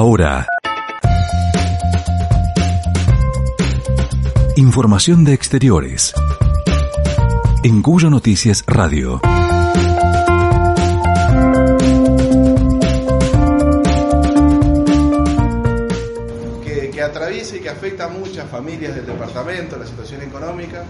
Ahora. Información de exteriores. En Cuyo Noticias Radio. Que, que atraviesa y que afecta a muchas familias del departamento, la situación económica.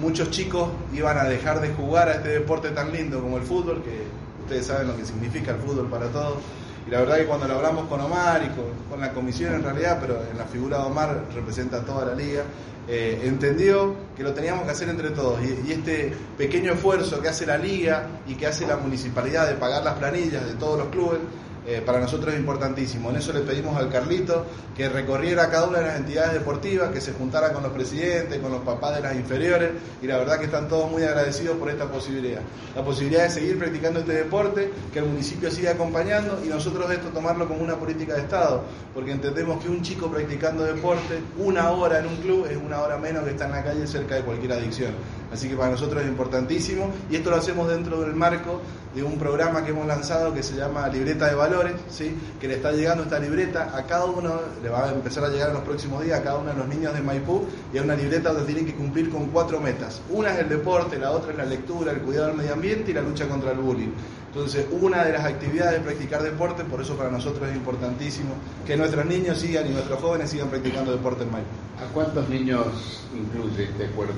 Muchos chicos iban a dejar de jugar a este deporte tan lindo como el fútbol, que ustedes saben lo que significa el fútbol para todos. Y la verdad que cuando lo hablamos con Omar y con, la comisión en realidad, pero en la figura de Omar representa a toda la liga, eh, entendió que lo teníamos que hacer entre todos. Y este pequeño esfuerzo que hace la liga y que hace la municipalidad de pagar las planillas de todos los clubes, eh, para nosotros es importantísimo. En eso le pedimos al Carlito que recorriera cada una de las entidades deportivas, que se juntara con los presidentes, con los papás de las inferiores, y la verdad que están todos muy agradecidos por esta posibilidad. La posibilidad de seguir practicando este deporte, que el municipio siga acompañando y nosotros esto tomarlo como una política de Estado, porque entendemos que un chico practicando deporte, una hora en un club, es una hora menos que está en la calle cerca de cualquier adicción. Así que para nosotros es importantísimo y esto lo hacemos dentro del marco de un programa que hemos lanzado que se llama Libreta de Valores, ¿sí? que le está llegando esta libreta a cada uno, le va a empezar a llegar en los próximos días a cada uno de los niños de Maipú y es una libreta donde tienen que cumplir con cuatro metas. Una es el deporte, la otra es la lectura, el cuidado del medio ambiente y la lucha contra el bullying. Entonces, una de las actividades es practicar deporte, por eso para nosotros es importantísimo que nuestros niños sigan y nuestros jóvenes sigan practicando deporte en Maipú. ¿A cuántos niños incluye este acuerdo?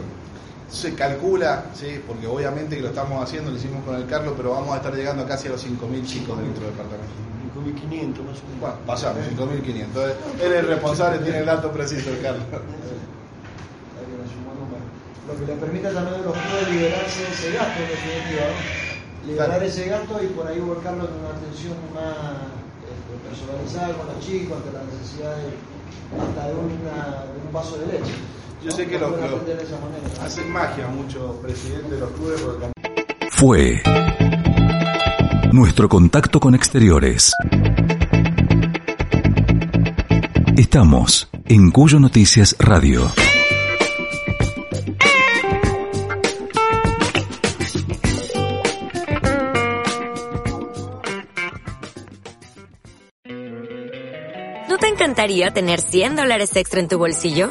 Se calcula, sí, porque obviamente que lo estamos haciendo, lo hicimos con el Carlos, pero vamos a estar llegando casi a los 5.000 chicos de nuestro departamento. 5.500 más o menos. Bueno, pasamos, 5.500. Entonces, él es el responsable, tiene el dato preciso, el Carlos. Lo que le permite también a los clubes liberarse de ese gasto, en definitiva, ¿no? Liberar Claro. ese gasto y por ahí volcarlo en una atención más este, personalizada con los chicos, ante la necesidad de, hasta de, una- de un vaso de leche. Yo ¿no? sé que Lo los los- atender de esa manera. hacen magia muchos presidentes de los clubes porque Fue. Nuestro contacto con exteriores. Estamos en Cuyo Noticias Radio. ¿No te encantaría tener 100 dólares extra en tu bolsillo?